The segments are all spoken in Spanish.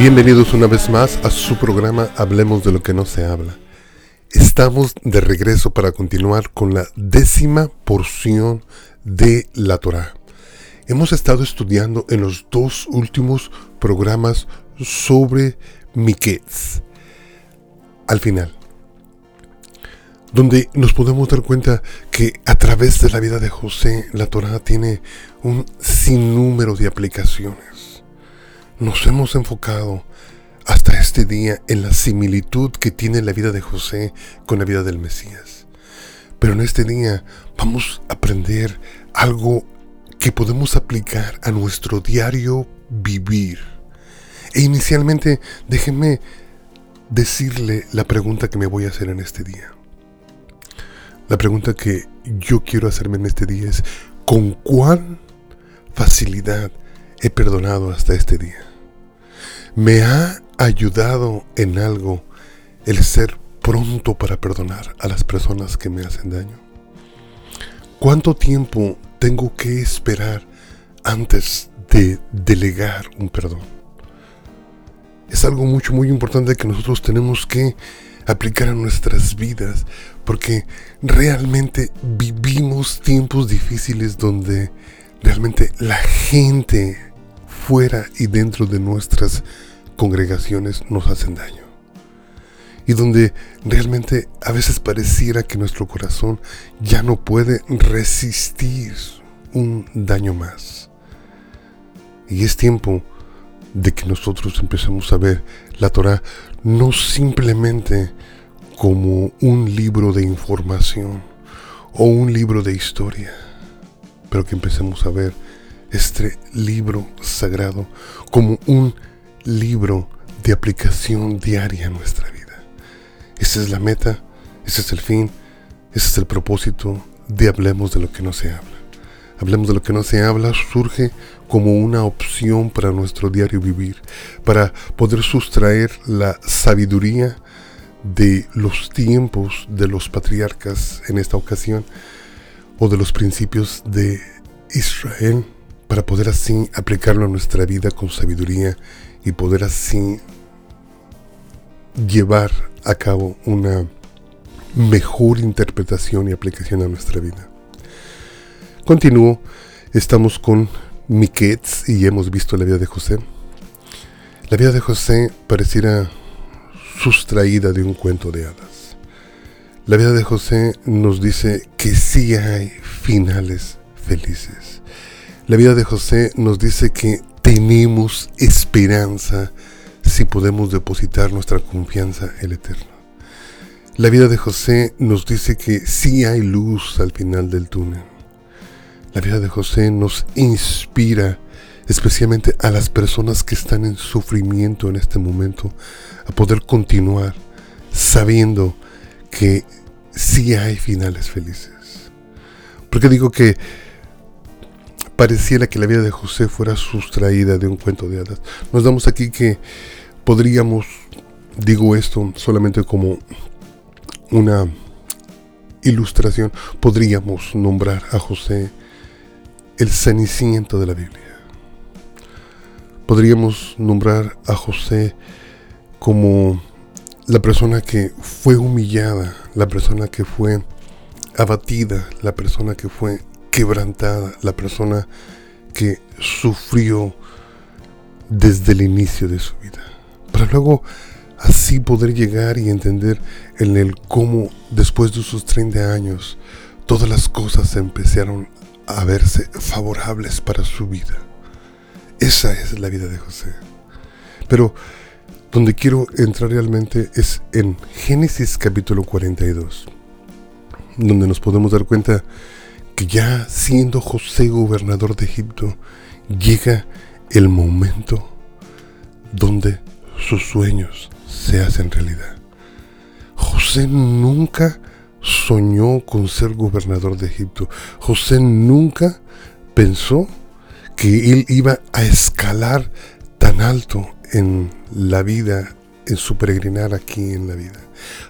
Bienvenidos una vez más a su programa Hablemos de lo que no se habla. Estamos de regreso para continuar con la décima porción de la Torah. Hemos estado estudiando en los dos últimos programas sobre Miquetz. Al final, donde nos podemos dar cuenta que a través de la vida de José, la Torah tiene un sinnúmero de aplicaciones. Nos hemos enfocado hasta este día en la similitud que tiene la vida de José con la vida del Mesías. Pero en este día vamos a aprender algo que podemos aplicar a nuestro diario vivir. E inicialmente déjenme decirle la pregunta que me voy a hacer en este día. La pregunta que yo quiero hacerme en este día es, ¿con cuán facilidad he perdonado hasta este día? ¿Me ha ayudado en algo el ser pronto para perdonar a las personas que me hacen daño? ¿Cuánto tiempo tengo que esperar antes de delegar un perdón? Es algo mucho, muy importante que nosotros tenemos que aplicar a nuestras vidas, porque realmente vivimos tiempos difíciles donde realmente la gente fuera y dentro de nuestras congregaciones nos hacen daño. Y donde realmente a veces pareciera que nuestro corazón ya no puede resistir un daño más. Y es tiempo de que nosotros empecemos a ver la Torah no simplemente como un libro de información o un libro de historia, pero que empecemos a ver este libro sagrado como un libro de aplicación diaria a nuestra vida. Esa es la meta, ese es el fin, ese es el propósito de Hablemos de lo que no se habla. Hablemos de lo que no se habla surge como una opción para nuestro diario vivir, para poder sustraer la sabiduría de los tiempos de los patriarcas en esta ocasión o de los principios de Israel, para poder así aplicarlo a nuestra vida con sabiduría y poder así llevar a cabo una mejor interpretación y aplicación a nuestra vida. Continúo, estamos con Miquetz y hemos visto la vida de José. La vida de José pareciera sustraída de un cuento de hadas. La vida de José nos dice que sí hay finales felices. La vida de José nos dice que tenemos esperanza si podemos depositar nuestra confianza en el Eterno. La vida de José nos dice que sí hay luz al final del túnel. La vida de José nos inspira especialmente a las personas que están en sufrimiento en este momento, a poder continuar sabiendo que sí hay finales felices. Porque digo que pareciera que la vida de José fuera sustraída de un cuento de hadas. Nos damos aquí que podríamos, digo esto solamente como una ilustración, podríamos nombrar a José el ceniciento de la Biblia. Podríamos nombrar a José como la persona que fue humillada, la persona que fue abatida, la persona que fue quebrantada, la persona que sufrió desde el inicio de su vida. Para luego así poder llegar y entender en el cómo después de sus 30 años todas las cosas empezaron a verse favorables para su vida. Esa es la vida de José. Pero donde quiero entrar realmente es en Génesis capítulo 42, donde nos podemos dar cuenta ya siendo José gobernador de Egipto, llega el momento donde sus sueños se hacen realidad. José nunca soñó con ser gobernador de Egipto. José nunca pensó que él iba a escalar tan alto en la vida, en su peregrinar aquí en la vida.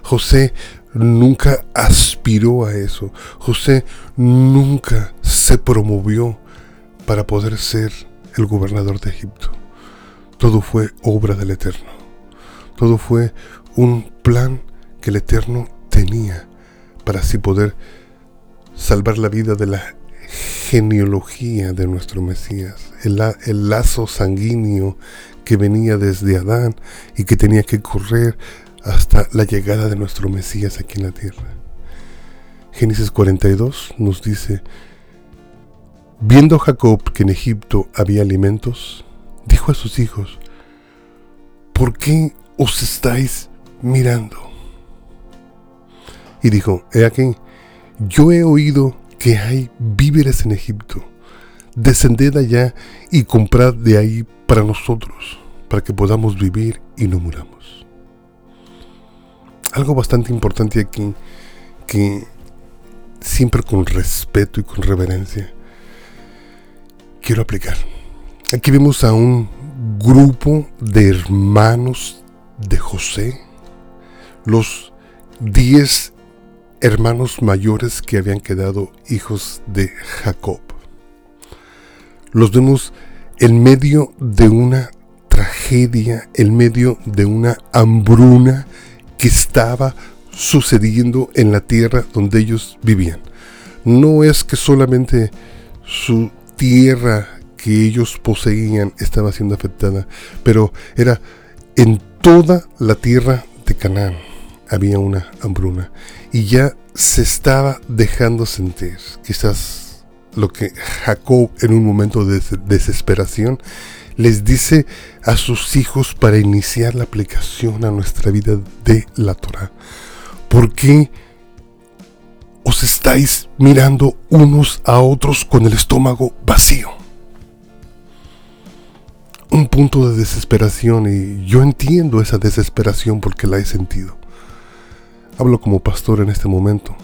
José nunca aspiró a eso. José nunca se promovió para poder ser el gobernador de Egipto. todo fue obra del Eterno. Todo fue un plan que el Eterno tenía para así poder salvar la vida de la genealogía de nuestro Mesías, el, lazo sanguíneo que venía desde Adán y que tenía que correr hasta la llegada de nuestro Mesías aquí en la tierra. Génesis 42 nos dice, viendo Jacob que en Egipto había alimentos, dijo a sus hijos, ¿por qué os estáis mirando? Y dijo, he aquí, yo he oído que hay víveres en Egipto. Descended allá y comprad de ahí para nosotros, para que podamos vivir y no muramos. Algo bastante importante aquí, que siempre con respeto y con reverencia, quiero aplicar. Aquí vemos a un grupo de hermanos de José, los diez hermanos mayores que habían quedado hijos de Jacob. Los vemos en medio de una tragedia, en medio de una hambruna que estaba sucediendo en la tierra donde ellos vivían. No es que solamente su tierra que ellos poseían estaba siendo afectada, pero era en toda la tierra de Canaán había una hambruna y ya se estaba dejando sentir quizás lo que Jacob en un momento de desesperación les dice a sus hijos para iniciar la aplicación a nuestra vida de la Torah. ¿Por qué os estáis mirando unos a otros con el estómago vacío? Un punto de desesperación y yo entiendo esa desesperación porque la he sentido. Hablo como pastor en este momento.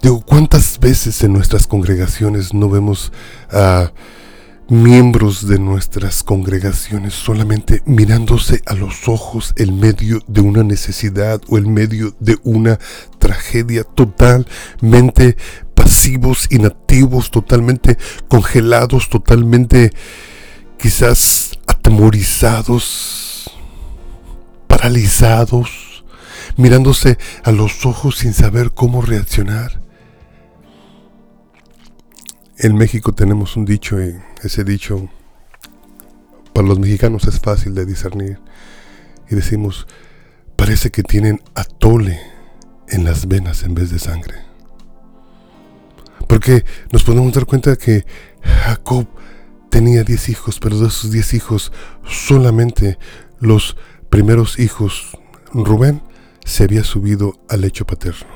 Digo, ¿cuántas veces en nuestras congregaciones no vemos a miembros de nuestras congregaciones solamente mirándose a los ojos en medio de una necesidad o en medio de una tragedia totalmente pasivos, inactivos, totalmente congelados, totalmente quizás atemorizados, paralizados? mirándose a los ojos sin saber cómo reaccionar. En México tenemos un dicho y ese dicho para los mexicanos es fácil de discernir y decimos, parece que tienen atole en las venas en vez de sangre. Porque nos podemos dar cuenta que Jacob tenía diez hijos, pero de esos diez hijos solamente los primeros hijos, Rubén, se había subido al lecho paterno.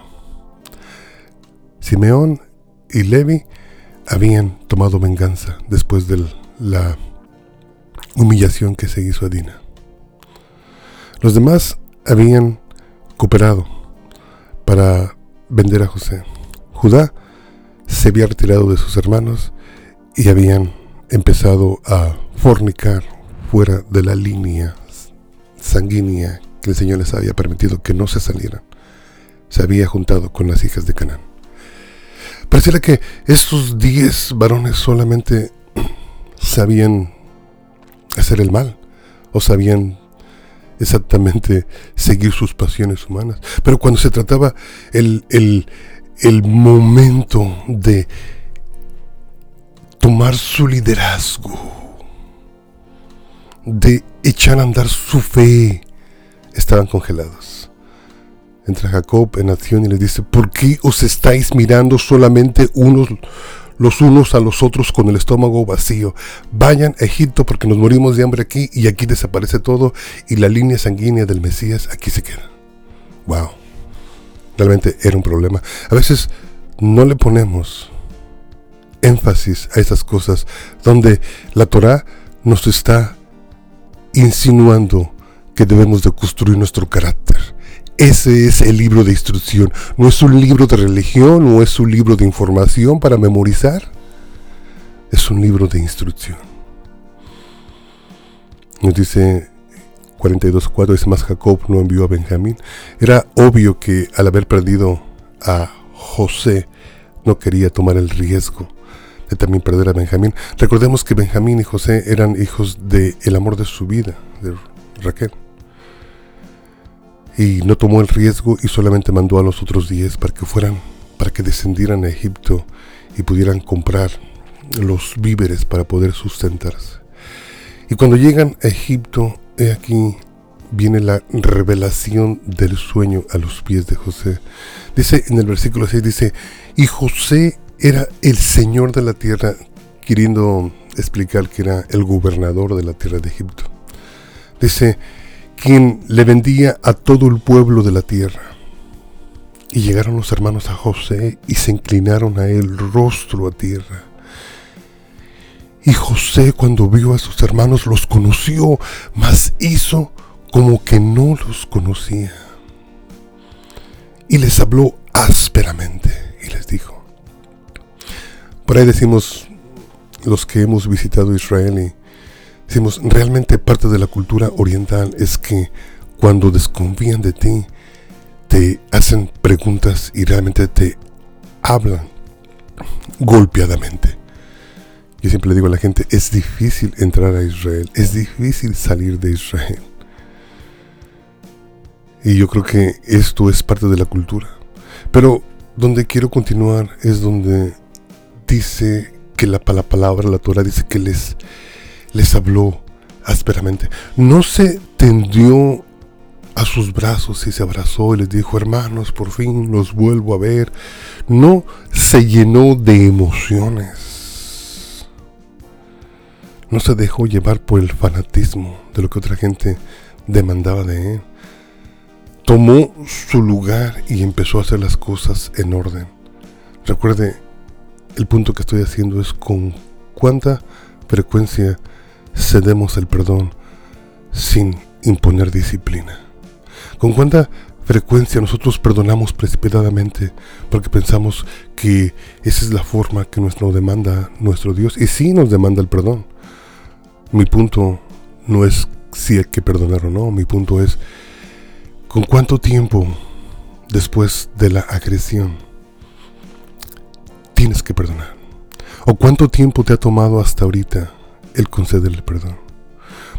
Simeón y Levi habían tomado venganza después de la humillación que se hizo a Dina. Los demás habían cooperado para vender a José. Judá se había retirado de sus hermanos y habían empezado a fornicar fuera de la línea sanguínea que el Señor les había permitido que no se salieran, se había juntado con las hijas de Canaán. Pareciera que estos diez varones solamente sabían hacer el mal o sabían exactamente seguir sus pasiones humanas. Pero cuando se trataba el, el, el momento de tomar su liderazgo, de echar a andar su fe, estaban congelados. Entra Jacob en acción y les dice, ¿por qué os estáis mirando solamente unos los unos a los otros con el estómago vacío? Vayan a Egipto porque nos morimos de hambre aquí y aquí desaparece todo y la línea sanguínea del Mesías aquí se queda. Wow. Realmente era un problema. A veces no le ponemos énfasis a esas cosas donde la Torah nos está insinuando que debemos de construir nuestro carácter. Ese es el libro de instrucción. No es un libro de religión, no es un libro de información para memorizar. Es un libro de instrucción. Nos dice 42.4, es más Jacob no envió a Benjamín. Era obvio que al haber perdido a José no quería tomar el riesgo de también perder a Benjamín. Recordemos que Benjamín y José eran hijos del el amor de su vida, de Raquel. Y no tomó el riesgo y solamente mandó a los otros diez para que fueran, para que descendieran a Egipto y pudieran comprar los víveres para poder sustentarse. Y cuando llegan a Egipto, he aquí viene la revelación del sueño a los pies de José. Dice en el versículo 6, dice, y José era el Señor de la tierra, queriendo explicar que era el gobernador de la tierra de Egipto. Dice, quien le vendía a todo el pueblo de la tierra. Y llegaron los hermanos a José y se inclinaron a él rostro a tierra. Y José cuando vio a sus hermanos los conoció, mas hizo como que no los conocía. Y les habló ásperamente y les dijo, por ahí decimos los que hemos visitado Israel y decimos, realmente parte de la cultura oriental es que cuando desconfían de ti, te hacen preguntas y realmente te hablan golpeadamente. Yo siempre le digo a la gente, es difícil entrar a Israel, es difícil salir de Israel. Y yo creo que esto es parte de la cultura. Pero donde quiero continuar es donde dice que la, palabra, la Torah dice que les, les habló ásperamente. No se tendió a sus brazos y se abrazó y les dijo, hermanos, por fin los vuelvo a ver. No se llenó de emociones. No se dejó llevar por el fanatismo de lo que otra gente demandaba de él tomó su lugar y empezó a hacer las cosas en orden. Recuerde, el punto que estoy haciendo es con cuánta frecuencia cedemos el perdón sin imponer disciplina. Con cuánta frecuencia nosotros perdonamos precipitadamente porque pensamos que esa es la forma que nos demanda nuestro Dios. Y sí nos demanda el perdón. Mi punto no es si hay que perdonar o no, mi punto es ¿Con cuánto tiempo después de la agresión tienes que perdonar? ¿O cuánto tiempo te ha tomado hasta ahorita el conceder el perdón?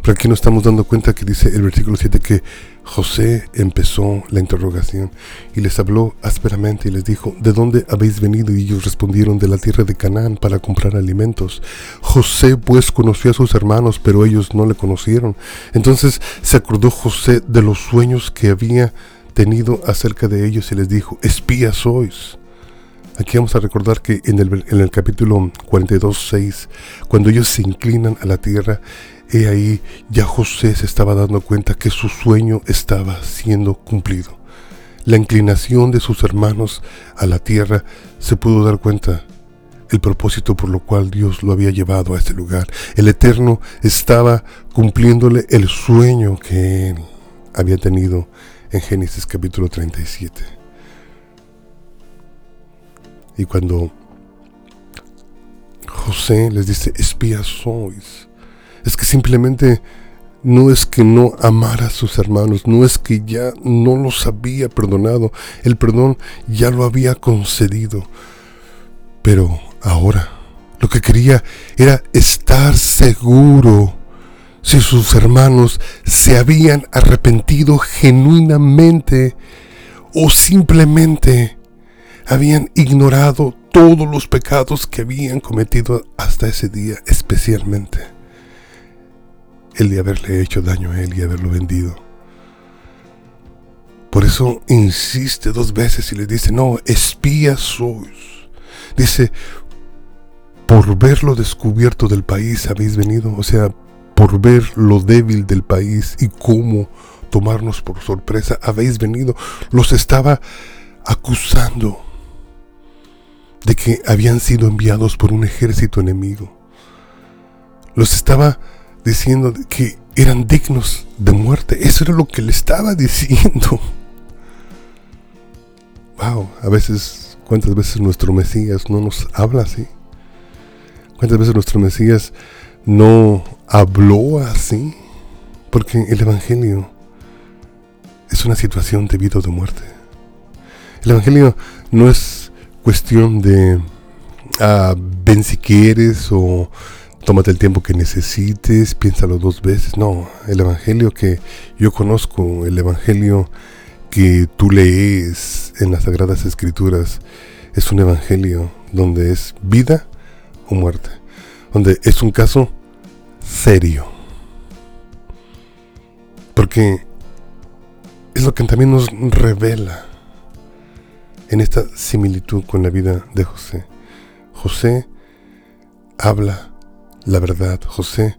Pero aquí nos estamos dando cuenta que dice el versículo 7 que José empezó la interrogación y les habló ásperamente y les dijo, ¿de dónde habéis venido? Y ellos respondieron, de la tierra de Canaán para comprar alimentos. José pues conoció a sus hermanos, pero ellos no le conocieron. Entonces se acordó José de los sueños que había tenido acerca de ellos y les dijo, espías sois. Aquí vamos a recordar que en el, capítulo 42, 6, cuando ellos se inclinan a la tierra, He ahí ya José se estaba dando cuenta que su sueño estaba siendo cumplido. La inclinación de sus hermanos a la tierra se pudo dar cuenta el propósito por lo cual Dios lo había llevado a este lugar. El Eterno estaba cumpliéndole el sueño que él había tenido en Génesis capítulo 37. Y cuando José les dice, espías sois, es que simplemente no es que no amara a sus hermanos, no es que ya no los había perdonado, el perdón ya lo había concedido. Pero ahora lo que quería era estar seguro si sus hermanos se habían arrepentido genuinamente o simplemente habían ignorado todos los pecados que habían cometido hasta ese día especialmente el de haberle hecho daño a él y haberlo vendido. Por eso insiste dos veces y le dice, no, espías sois. Dice, por ver lo descubierto del país habéis venido, o sea, por ver lo débil del país y cómo tomarnos por sorpresa habéis venido. Los estaba acusando de que habían sido enviados por un ejército enemigo. Los estaba diciendo que eran dignos de muerte. Eso era lo que le estaba diciendo. Wow, a veces, ¿cuántas veces nuestro Mesías no nos habla así? ¿Cuántas veces nuestro Mesías no habló así? Porque el Evangelio es una situación de vida o de muerte. El Evangelio no es cuestión de ah, ven si quieres o tómate el tiempo que necesites, piénsalo dos veces. No, el Evangelio que yo conozco, el Evangelio que tú lees en las Sagradas Escrituras, es un Evangelio donde es vida o muerte, donde es un caso serio. Porque es lo que también nos revela en esta similitud con la vida de José. José habla la verdad. José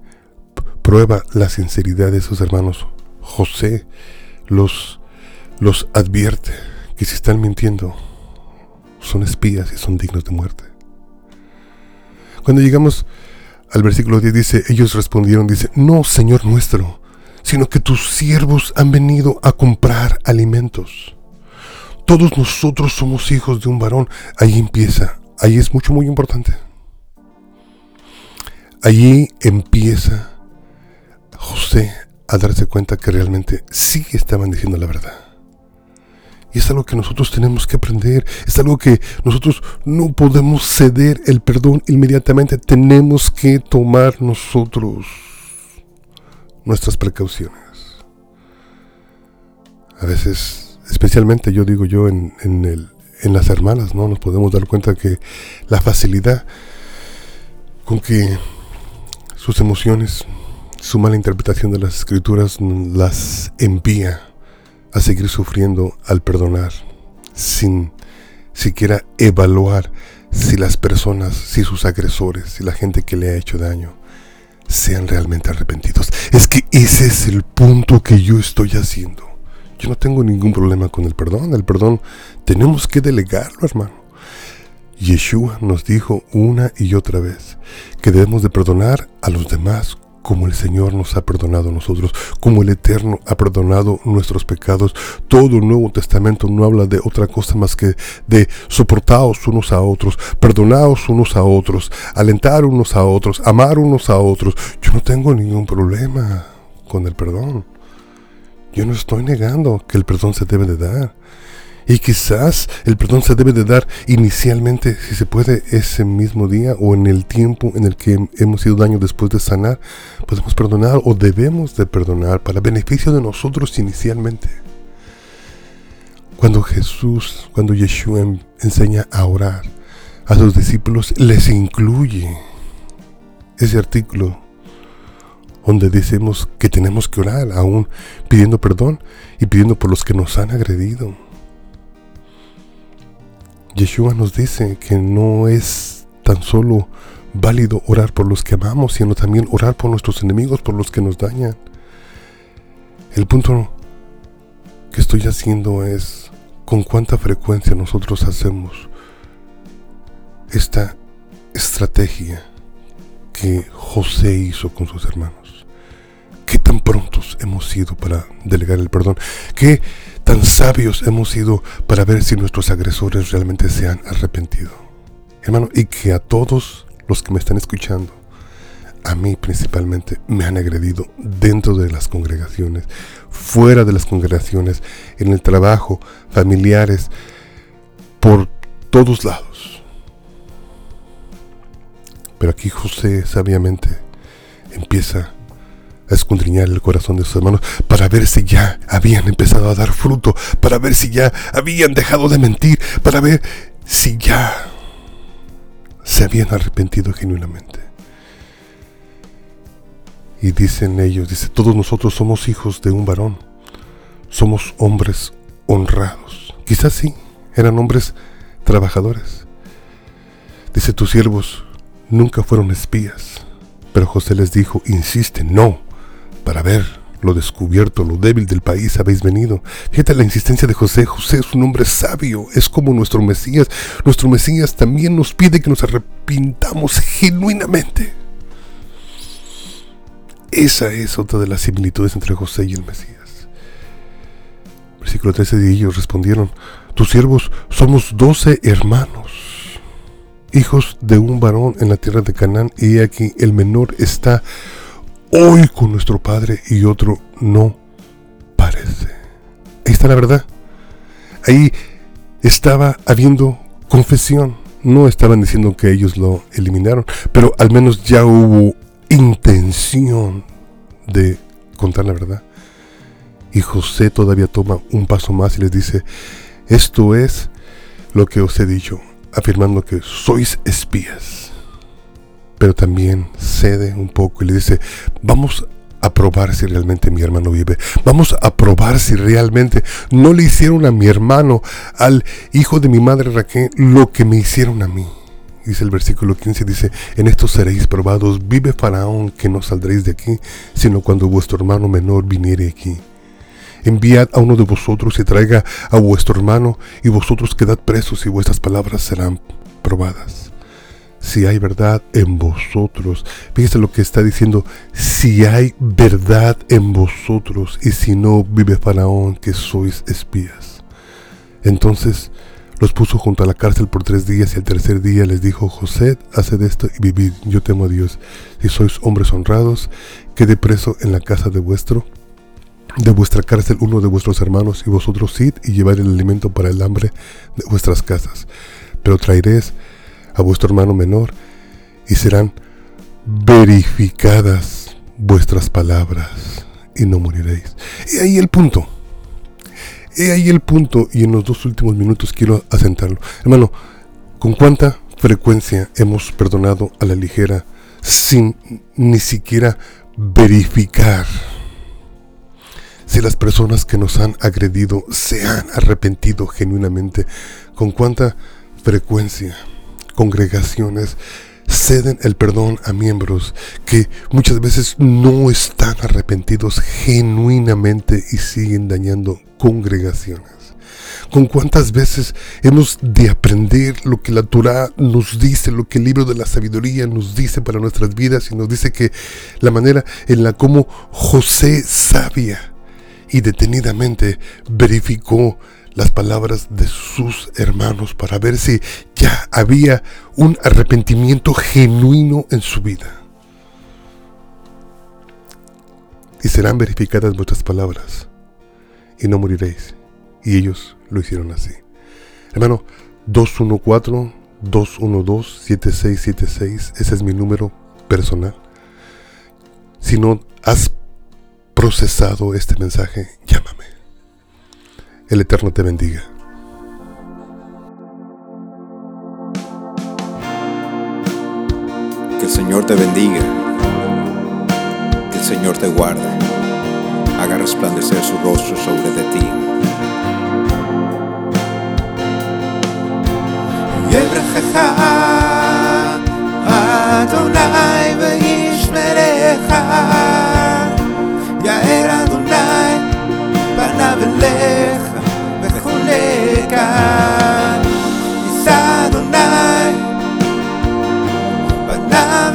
prueba la sinceridad de sus hermanos. José los, los advierte que si están mintiendo son espías y son dignos de muerte. Cuando llegamos al versículo 10 dice, ellos respondieron, dice, no, Señor nuestro, sino que tus siervos han venido a comprar alimentos. Todos nosotros somos hijos de un varón. Ahí empieza, ahí es mucho, muy importante. Allí empieza José a darse cuenta que realmente sí estaban diciendo la verdad. Y es algo que nosotros tenemos que aprender, es algo que nosotros no podemos ceder el perdón inmediatamente, tenemos que tomar nosotros nuestras precauciones. A veces, especialmente yo digo yo en, en las hermanas, ¿no? Nos podemos dar cuenta que la facilidad con que sus emociones, su mala interpretación de las escrituras las envía a seguir sufriendo al perdonar, sin siquiera evaluar si las personas, si sus agresores, si la gente que le ha hecho daño, sean realmente arrepentidos. Es que ese es el punto que yo estoy haciendo. Yo no tengo ningún problema con el perdón. El perdón tenemos que delegarlo, hermano. Yeshua nos dijo una y otra vez que debemos de perdonar a los demás como el Señor nos ha perdonado a nosotros, como el Eterno ha perdonado nuestros pecados. Todo el Nuevo Testamento no habla de otra cosa más que de soportaos unos a otros, perdonaos unos a otros, alentar unos a otros, amar unos a otros. Yo no tengo ningún problema con el perdón. Yo no estoy negando que el perdón se debe de dar. Y quizás el perdón se debe de dar inicialmente, si se puede, ese mismo día o en el tiempo en el que hemos sido daño después de sanar. Podemos perdonar o debemos de perdonar para beneficio de nosotros inicialmente. Cuando Jesús, cuando Yeshua enseña a orar a sus discípulos, les incluye ese artículo donde decimos que tenemos que orar aún pidiendo perdón y pidiendo por los que nos han agredido. Yeshua nos dice que no es tan solo válido orar por los que amamos, sino también orar por nuestros enemigos, por los que nos dañan. El punto que estoy haciendo es con cuánta frecuencia nosotros hacemos esta estrategia que José hizo con sus hermanos. ¿Qué tan prontos hemos sido para delegar el perdón? ¿Qué tan sabios hemos sido para ver si nuestros agresores realmente se han arrepentido. Hermano, y que a todos los que me están escuchando, a mí principalmente, me han agredido dentro de las congregaciones, fuera de las congregaciones, en el trabajo, familiares, por todos lados. Pero aquí José sabiamente empieza a escudriñar el corazón de sus hermanos para ver si ya habían empezado a dar fruto, para ver si ya habían dejado de mentir, para ver si ya se habían arrepentido genuinamente. Y dicen ellos, dice, todos nosotros somos hijos de un varón, somos hombres honrados. Quizás sí, eran hombres trabajadores. Dice, tus siervos nunca fueron espías. Pero José les dijo, insiste, no, para ver lo descubierto, lo débil del país habéis venido. Fíjate la insistencia de José. José es un hombre sabio, es como nuestro Mesías. Nuestro Mesías también nos pide que nos arrepintamos genuinamente. Esa es otra de las similitudes entre José y el Mesías. Versículo 13 de ellos respondieron, tus siervos somos doce hermanos, hijos de un varón en la tierra de Canaán, y aquí el menor está hoy con nuestro Padre y otro no parece. Ahí está la verdad. Ahí estaba habiendo confesión. No estaban diciendo que ellos lo eliminaron, pero al menos ya hubo intención de contar la verdad. Y José todavía toma un paso más y les dice, esto es lo que os he dicho, afirmando que sois espías. Pero también cede un poco y le dice, vamos a probar si realmente mi hermano vive. Vamos a probar si realmente no le hicieron a mi hermano, al hijo de mi madre Raquel, lo que me hicieron a mí. Dice el versículo 15, dice, en esto seréis probados, vive Faraón que no saldréis de aquí, sino cuando vuestro hermano menor viniere aquí. Enviad a uno de vosotros y traiga a vuestro hermano, y vosotros quedad presos y vuestras palabras serán probadas si hay verdad en vosotros. Fíjese lo que está diciendo, si hay verdad en vosotros y si no vive Faraón que sois espías. Entonces los puso junto a la cárcel por tres días y el tercer día les dijo, José, haced esto y vivid, yo temo a Dios. Si sois hombres honrados, quede preso en la casa de vuestro de vuestra cárcel uno de vuestros hermanos y vosotros id y llevad el alimento para el hambre de vuestras casas. Pero traeréis a vuestro hermano menor y serán verificadas vuestras palabras y no moriréis. Y ahí el punto. Y ahí el punto y en los dos últimos minutos quiero asentarlo. Hermano, ¿con cuánta frecuencia hemos perdonado a la ligera sin ni siquiera verificar si las personas que nos han agredido se han arrepentido genuinamente? ¿Con cuánta frecuencia? Congregaciones ceden el perdón a miembros que muchas veces no están arrepentidos genuinamente y siguen dañando congregaciones. ¿Con cuántas veces hemos de aprender lo que la Torah nos dice, lo que el libro de la sabiduría nos dice para nuestras vidas y nos dice que la manera en la como José sabia y detenidamente verificó las palabras de sus hermanos para ver si ya había un arrepentimiento genuino en su vida. Y serán verificadas vuestras palabras y no moriréis. Y ellos lo hicieron así. Hermano, 214-212-7676, ese es mi número personal. Si no has procesado este mensaje, llámame. El Eterno te bendiga. Que el Señor te bendiga. Que el Señor te guarde. Haga resplandecer su rostro sobre de ti. pecar. Es Adonai, Banav